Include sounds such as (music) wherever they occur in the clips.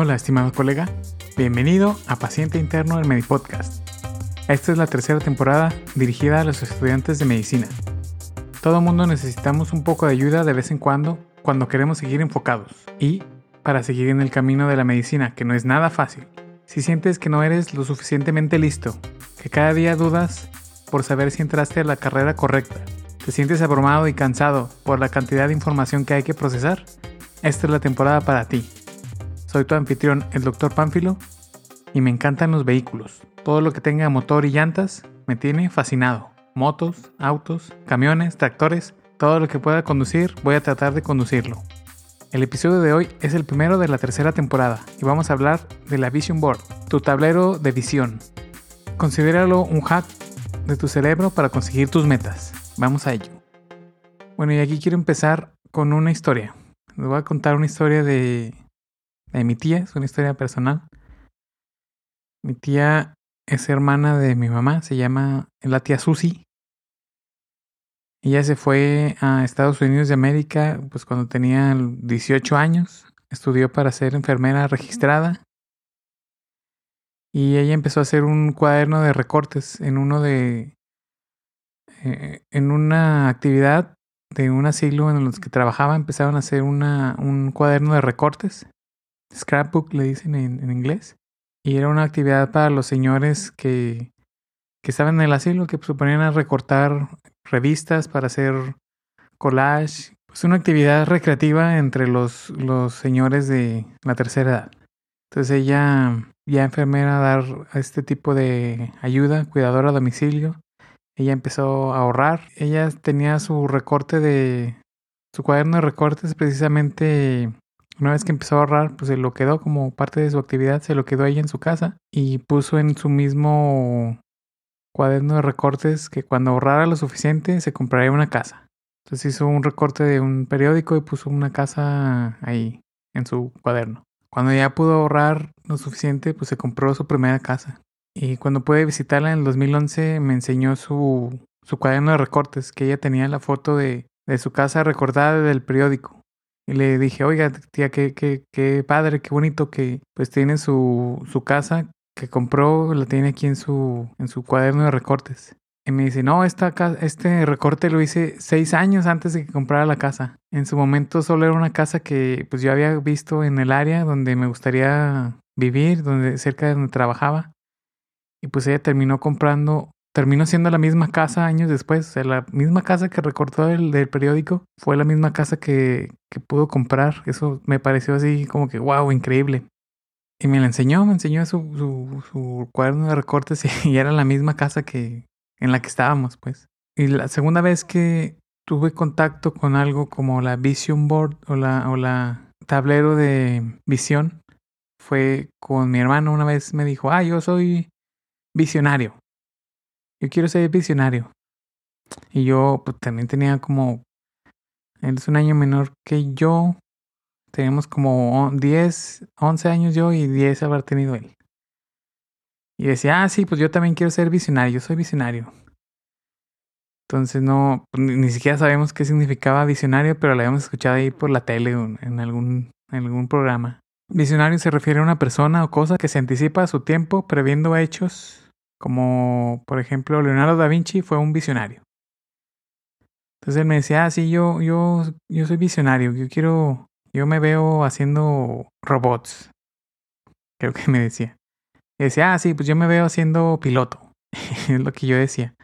Hola, estimado colega. Bienvenido a Paciente Interno del Medipodcast. Esta es la tercera temporada dirigida a los estudiantes de medicina. Todo mundo necesitamos un poco de ayuda de vez en cuando cuando queremos seguir enfocados y para seguir en el camino de la medicina, que no es nada fácil. Si sientes que no eres lo suficientemente listo, que cada día dudas por saber si entraste a la carrera correcta, te sientes abrumado y cansado por la cantidad de información que hay que procesar, esta es la temporada para ti. Soy tu anfitrión, el Dr. Pánfilo, y me encantan los vehículos. Todo lo que tenga motor y llantas me tiene fascinado. Motos, autos, camiones, tractores, todo lo que pueda conducir, voy a tratar de conducirlo. El episodio de hoy es el primero de la tercera temporada y vamos a hablar de la Vision Board, tu tablero de visión. Considéralo un hack de tu cerebro para conseguir tus metas. Vamos a ello. Bueno, y aquí quiero empezar con una historia. Les voy a contar una historia de de mi tía, es una historia personal. Mi tía es hermana de mi mamá, se llama la tía Susi. Ella se fue a Estados Unidos de América pues cuando tenía 18 años, estudió para ser enfermera registrada y ella empezó a hacer un cuaderno de recortes en uno de eh, en una actividad de un asilo en los que trabajaba empezaron a hacer una, un cuaderno de recortes scrapbook le dicen en, inglés. Y era una actividad para los señores que, que estaban en el asilo, que se ponían a recortar revistas para hacer collage. Es una actividad recreativa entre los, los señores de la tercera edad. Entonces ella, ya enfermera, dar este tipo de ayuda, cuidadora a domicilio. Ella empezó a ahorrar. Ella tenía su recorte de... Su cuaderno de recortes precisamente una vez que empezó a ahorrar, pues se lo quedó como parte de su actividad, se lo quedó ahí en su casa y puso en su mismo cuaderno de recortes que cuando ahorrara lo suficiente se compraría una casa. Entonces hizo un recorte de un periódico y puso una casa ahí en su cuaderno. Cuando ya pudo ahorrar lo suficiente, pues se compró su primera casa. Y cuando pude visitarla en el 2011 me enseñó su, su cuaderno de recortes, que ella tenía la foto de, de su casa recortada del periódico. Y le dije, oiga, tía, qué, qué, qué padre, qué bonito que pues tiene su, su casa que compró, la tiene aquí en su, en su cuaderno de recortes. Y me dice, no, esta, este recorte lo hice seis años antes de que comprara la casa. En su momento solo era una casa que pues yo había visto en el área donde me gustaría vivir, donde cerca de donde trabajaba. Y pues ella terminó comprando terminó siendo la misma casa años después. O sea, la misma casa que recortó el del periódico fue la misma casa que, que pudo comprar. Eso me pareció así como que, wow, increíble. Y me la enseñó, me enseñó su, su, su cuaderno de recortes (laughs) y, era la misma casa que en la que estábamos, pues. Y la segunda vez que tuve contacto con algo como la Vision Board o la, o la tablero de visión fue con mi hermano. Una vez me dijo, ah, yo soy visionario yo quiero ser visionario. Y yo pues, también tenía como, él es un año menor que yo, teníamos como 10, 11 años yo y 10 haber tenido él. Y decía, ah, sí, pues yo también quiero ser visionario, yo soy visionario. Entonces no, pues, ni siquiera sabemos qué significaba visionario, pero lo habíamos escuchado ahí por la tele en algún, en algún programa. Visionario se refiere a una persona o cosa que se anticipa a su tiempo previendo hechos como por ejemplo Leonardo da Vinci fue un visionario. Entonces él me decía, ah, sí, yo, yo, yo soy visionario, yo quiero, yo me veo haciendo robots. Creo que (laughs) me decía. Y decía, ah, sí, pues yo me veo haciendo piloto. (laughs) es lo que yo decía.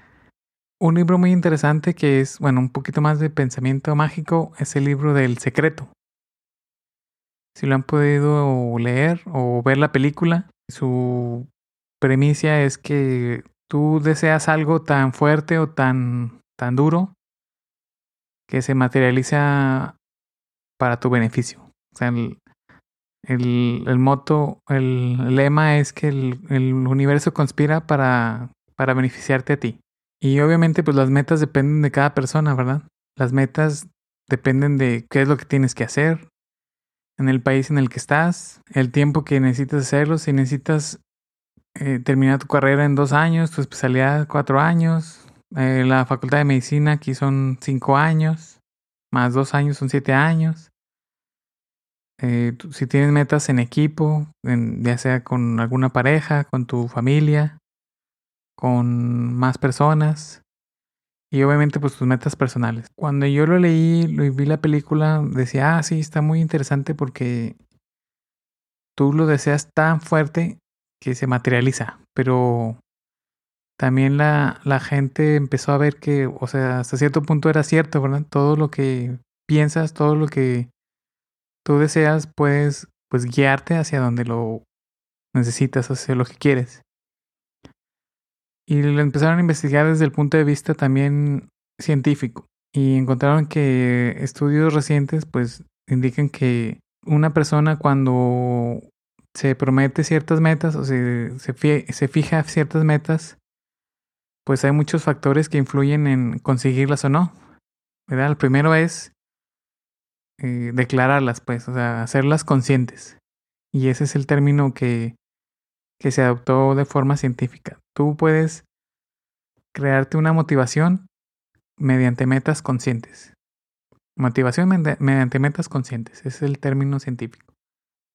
Un libro muy interesante que es, bueno, un poquito más de pensamiento mágico es el libro del secreto. Si lo han podido leer o ver la película, su premisa es que tú deseas algo tan fuerte o tan, tan duro que se materializa para tu beneficio. O sea, el, el, el moto, el, lema es que el, el, universo conspira para, para beneficiarte a ti. Y obviamente pues las metas dependen de cada persona, ¿verdad? Las metas dependen de qué es lo que tienes que hacer, en el país en el que estás, el tiempo que necesitas hacerlo, si necesitas eh, terminar tu carrera en dos años, tu especialidad cuatro años, eh, la facultad de medicina aquí son cinco años, más dos años son siete años. Eh, si tienes metas en equipo, ya sea con alguna pareja, con tu familia, con más personas y obviamente pues tus metas personales. Cuando yo lo leí, lo vi la película, decía, ah, sí, está muy interesante porque tú lo deseas tan fuerte que se materializa, pero también la, la gente empezó a ver que, o sea, hasta cierto punto era cierto, ¿verdad? Todo lo que piensas, todo lo que tú deseas, puedes pues guiarte hacia donde lo necesitas, hacia lo que quieres. Y lo empezaron a investigar desde el punto de vista también científico. Y encontraron que estudios recientes pues indican que una persona cuando se promete ciertas metas o se, se, fija ciertas metas, pues hay muchos factores que influyen en conseguirlas o no. ¿verdad? El primero es eh, declararlas, pues, o sea, hacerlas conscientes. Y ese es el término que, que se adoptó de forma científica. Tú puedes crearte una motivación mediante metas conscientes. Motivación mediante metas conscientes, ese es el término científico.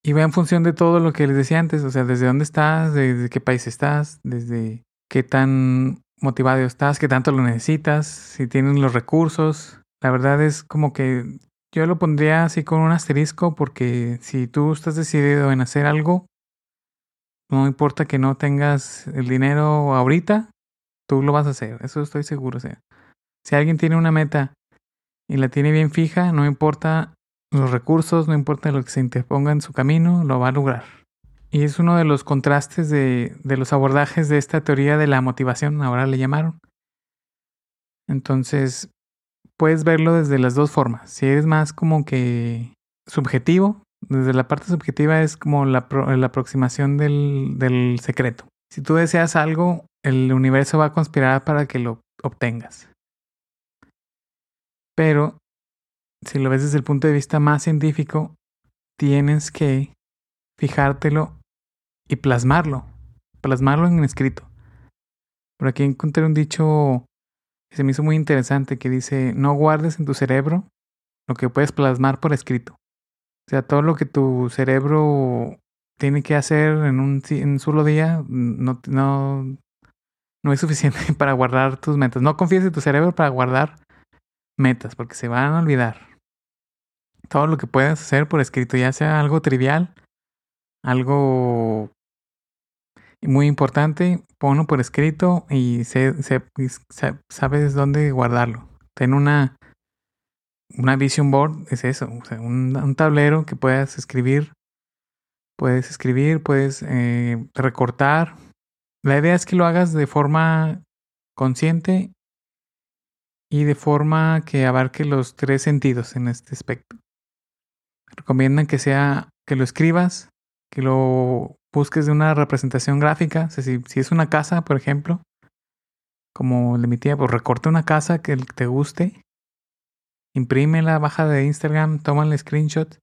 Y va en función de todo lo que les decía antes, o sea, desde dónde estás, desde qué país estás, desde qué tan motivado estás, qué tanto lo necesitas, si tienes los recursos. La verdad es como que yo lo pondría así con un asterisco porque si tú estás decidido en hacer algo, no importa que no tengas el dinero ahorita, tú lo vas a hacer, eso estoy seguro. O sea, si alguien tiene una meta y la tiene bien fija, no importa los recursos, no importa lo que se interponga en su camino, lo va a lograr. Y es uno de los contrastes de, de los abordajes de esta teoría de la motivación, ahora le llamaron. Entonces, puedes verlo desde las dos formas. Si eres más como que subjetivo, desde la parte subjetiva es como la, aproximación del, del secreto. Si tú deseas algo, el universo va a conspirar para que lo obtengas. Pero si lo ves desde el punto de vista más científico, tienes que fijártelo y plasmarlo, plasmarlo en escrito. Por aquí encontré un dicho que se me hizo muy interesante que dice, no guardes en tu cerebro lo que puedes plasmar por escrito. O sea, todo lo que tu cerebro tiene que hacer en un, solo día no, no, no es suficiente (laughs) para guardar tus metas. No confíes en tu cerebro para guardar metas, porque se van a olvidar todo lo que puedas hacer por escrito, ya sea algo trivial, algo muy importante, ponlo por escrito y sabes dónde guardarlo. Ten una, una vision board, es eso, un, tablero que puedas escribir, puedes escribir, puedes eh, recortar. La idea es que lo hagas de forma consciente y de forma que abarque los tres sentidos en este aspecto recomiendan que sea que lo escribas, que lo busques de una representación gráfica. si, es una casa, por ejemplo, como le mi tía, pues recorta una casa que te guste, imprímela, baja de Instagram, tómale screenshot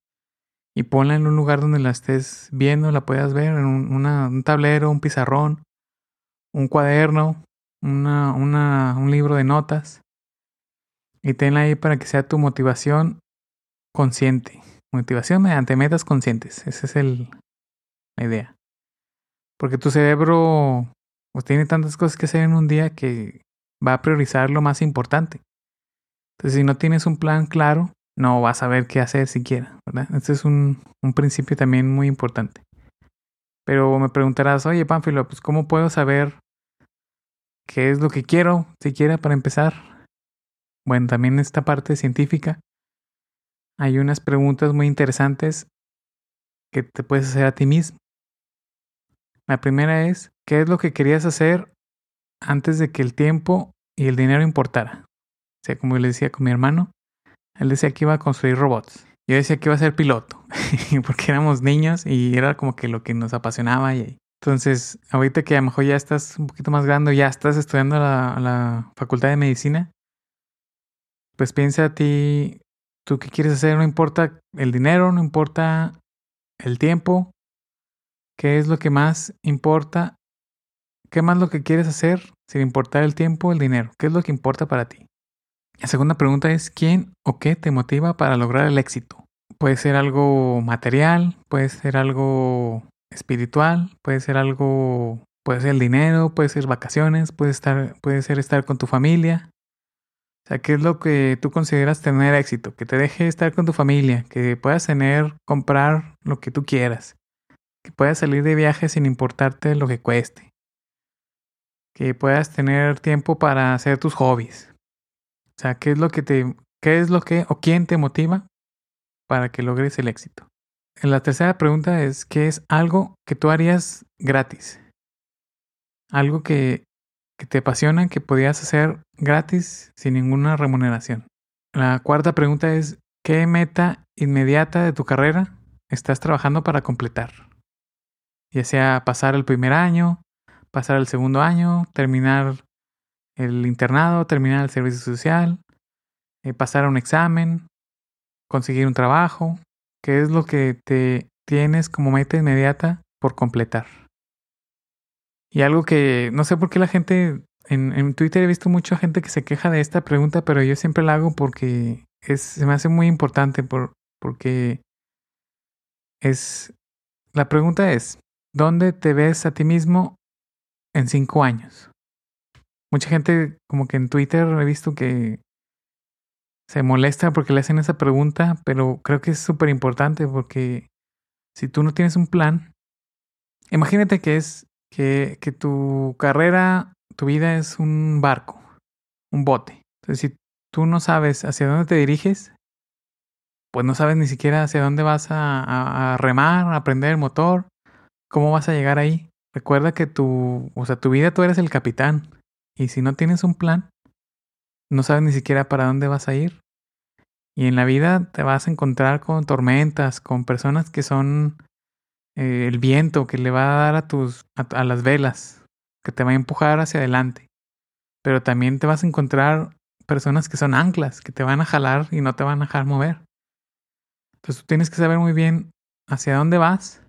y ponla en un lugar donde la estés viendo, la puedas ver, en un, un tablero, un pizarrón, un cuaderno, una, una, un libro de notas. Y tenla ahí para que sea tu motivación consciente. Motivación mediante metas conscientes. Esa es el, la idea. Porque tu cerebro pues, tiene tantas cosas que hacer en un día que va a priorizar lo más importante. Entonces, si no tienes un plan claro, no vas a ver qué hacer siquiera. Este es un, un principio también muy importante. Pero me preguntarás, oye, Pánfilo, pues ¿cómo puedo saber qué es lo que quiero siquiera para empezar? Bueno, también esta parte científica hay unas preguntas muy interesantes que te puedes hacer a ti mismo. La primera es, ¿qué es lo que querías hacer antes de que el tiempo y el dinero importara? O sea, como le decía con mi hermano, él decía que iba a construir robots. Yo decía que iba a ser piloto, (laughs) porque éramos niños y era como que lo que nos apasionaba. Y, entonces, ahorita que a lo mejor ya estás un poquito más grande, ya estás estudiando la, la facultad de medicina, pues piensa a ti tú qué quieres hacer, no importa el dinero, no importa el tiempo, qué es lo que más importa, qué más lo que quieres hacer sin importar el tiempo, el dinero, qué es lo que importa para ti. La segunda pregunta es, ¿quién o qué te motiva para lograr el éxito? puede ser algo material, puede ser algo espiritual, puede ser algo, puede ser el dinero, puede ser vacaciones, puede estar, puede ser estar con tu familia. O sea, ¿qué es lo que tú consideras tener éxito? Que te deje estar con tu familia, que puedas tener, comprar lo que tú quieras, que puedas salir de viaje sin importarte lo que cueste, que puedas tener tiempo para hacer tus hobbies. O sea, ¿qué es lo que te, qué es lo que o quién te motiva para que logres el éxito? La tercera pregunta es, ¿qué es algo que tú harías gratis? Algo que, que te apasiona, que podías hacer gratis sin ninguna remuneración. La cuarta pregunta es, ¿qué meta inmediata de tu carrera estás trabajando para completar? Ya sea pasar el primer año, pasar el segundo año, terminar el internado, terminar el servicio social, eh, pasar un examen, conseguir un trabajo, ¿Qué es lo que te tienes como meta inmediata por completar? Y algo que no sé por qué la gente en, en, Twitter he visto mucha gente que se queja de esta pregunta, pero yo siempre la hago porque es, se me hace muy importante por, porque es la pregunta es ¿dónde te ves a ti mismo en cinco años? Mucha gente como que en Twitter he visto que se molesta porque le hacen esa pregunta, pero creo que es súper importante porque si tú no tienes un plan, imagínate que es que, que tu carrera, tu vida es un barco, un bote. Entonces, si tú no sabes hacia dónde te diriges, pues no sabes ni siquiera hacia dónde vas a, remar, a aprender el motor, cómo vas a llegar ahí. Recuerda que tu, o sea, tu vida tú eres el capitán. Y si no tienes un plan, no sabes ni siquiera para dónde vas a ir. Y en la vida te vas a encontrar con tormentas, con personas que son eh, el viento que le va a dar a tus a, las velas, que te va a empujar hacia adelante. Pero también te vas a encontrar personas que son anclas, que te van a jalar y no te van a dejar mover. Entonces tú tienes que saber muy bien hacia dónde vas,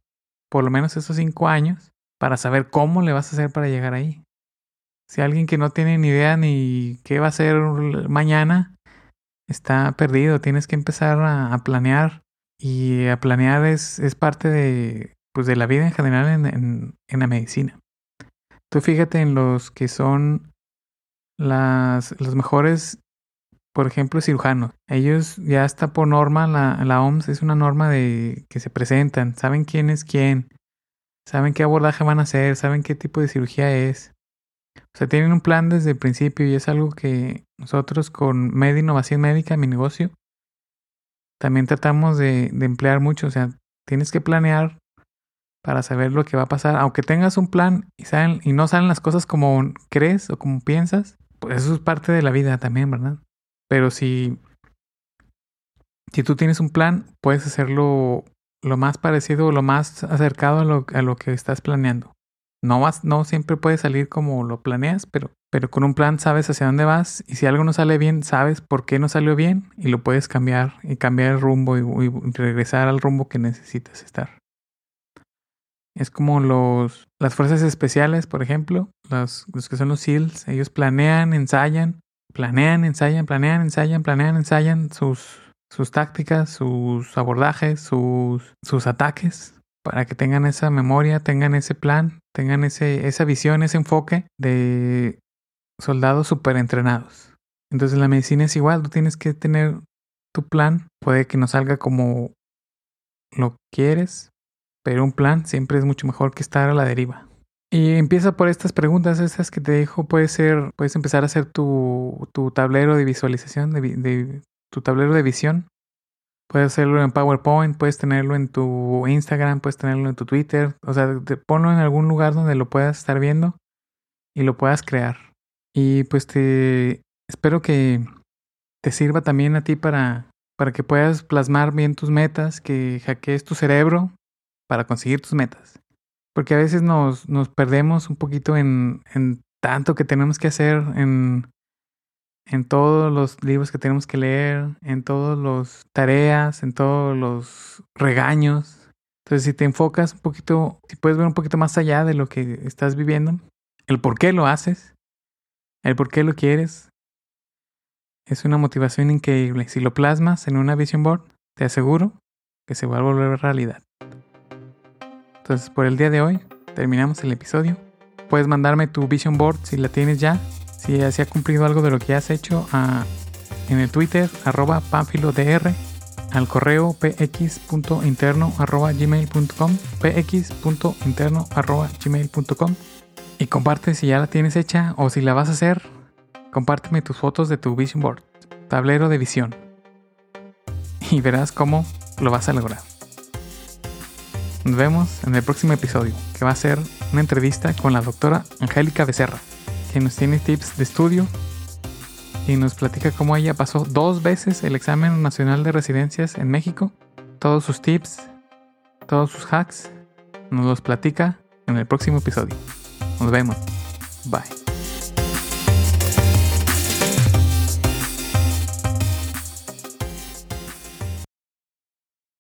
por lo menos esos cinco años, para saber cómo le vas a hacer para llegar ahí. Si alguien que no tiene ni idea ni qué va a hacer mañana, está perdido. Tienes que empezar a, planear. Y a planear es, es, parte de, pues de la vida en general en, en, la medicina. Tú fíjate en los que son las, los mejores, por ejemplo, cirujanos. Ellos ya está por norma, la, la OMS es una norma de que se presentan, saben quién es quién, saben qué abordaje van a hacer, saben qué tipo de cirugía es. O sea, tienen un plan desde el principio y es algo que nosotros con Med Innovación Médica, mi negocio, también tratamos de, de emplear mucho. O sea, tienes que planear para saber lo que va a pasar. Aunque tengas un plan y, salen, y no salen las cosas como crees o como piensas, pues eso es parte de la vida también, ¿verdad? Pero si, si tú tienes un plan, puedes hacerlo lo más parecido o lo más acercado a lo, a lo que estás planeando. No, vas, no siempre puede salir como lo planeas, pero, pero con un plan sabes hacia dónde vas y si algo no sale bien, sabes por qué no salió bien y lo puedes cambiar y cambiar el rumbo y, regresar al rumbo que necesitas estar. Es como los, las fuerzas especiales, por ejemplo, los, los que son los SEALs, ellos planean, ensayan, planean, ensayan, planean, ensayan, planean, ensayan sus, sus tácticas, sus abordajes, sus, sus ataques para que tengan esa memoria, tengan ese plan, tengan ese, esa visión, ese enfoque de soldados súper entrenados. Entonces la medicina es igual, tú tienes que tener tu plan, puede que no salga como lo quieres, pero un plan siempre es mucho mejor que estar a la deriva. Y empieza por estas preguntas, estas que te dejo, puede ser, puedes empezar a hacer tu, tu tablero de visualización, de, tu tablero de visión, Puedes hacerlo en PowerPoint, puedes tenerlo en tu Instagram, puedes tenerlo en tu Twitter. O sea, te, ponlo en algún lugar donde lo puedas estar viendo y lo puedas crear. Y pues te espero que te sirva también a ti para, para que puedas plasmar bien tus metas, que hackees tu cerebro para conseguir tus metas. Porque a veces nos, nos perdemos un poquito en, en tanto que tenemos que hacer, en en todos los libros que tenemos que leer, en todas las tareas, en todos los regaños. Entonces, si te enfocas un poquito, si puedes ver un poquito más allá de lo que estás viviendo, el por qué lo haces, el por qué lo quieres, es una motivación increíble. Si lo plasmas en una vision board, te aseguro que se va a volver realidad. Entonces, por el día de hoy, terminamos el episodio. Puedes mandarme tu vision board si la tienes ya, si se ha cumplido algo de lo que has hecho en el Twitter, arroba pamfilodr, al correo px.interno arroba gmail.com y comparte si ya la tienes hecha o si la vas a hacer, compárteme tus fotos de tu vision board, tablero de visión y verás cómo lo vas a lograr. Nos vemos en el próximo episodio, que va a ser una entrevista con la doctora Angélica Becerra, que nos tiene tips de estudio y nos platica cómo ella pasó dos veces el examen nacional de residencias en México. Todos sus tips, todos sus hacks, nos los platica en el próximo episodio. Nos vemos. Bye.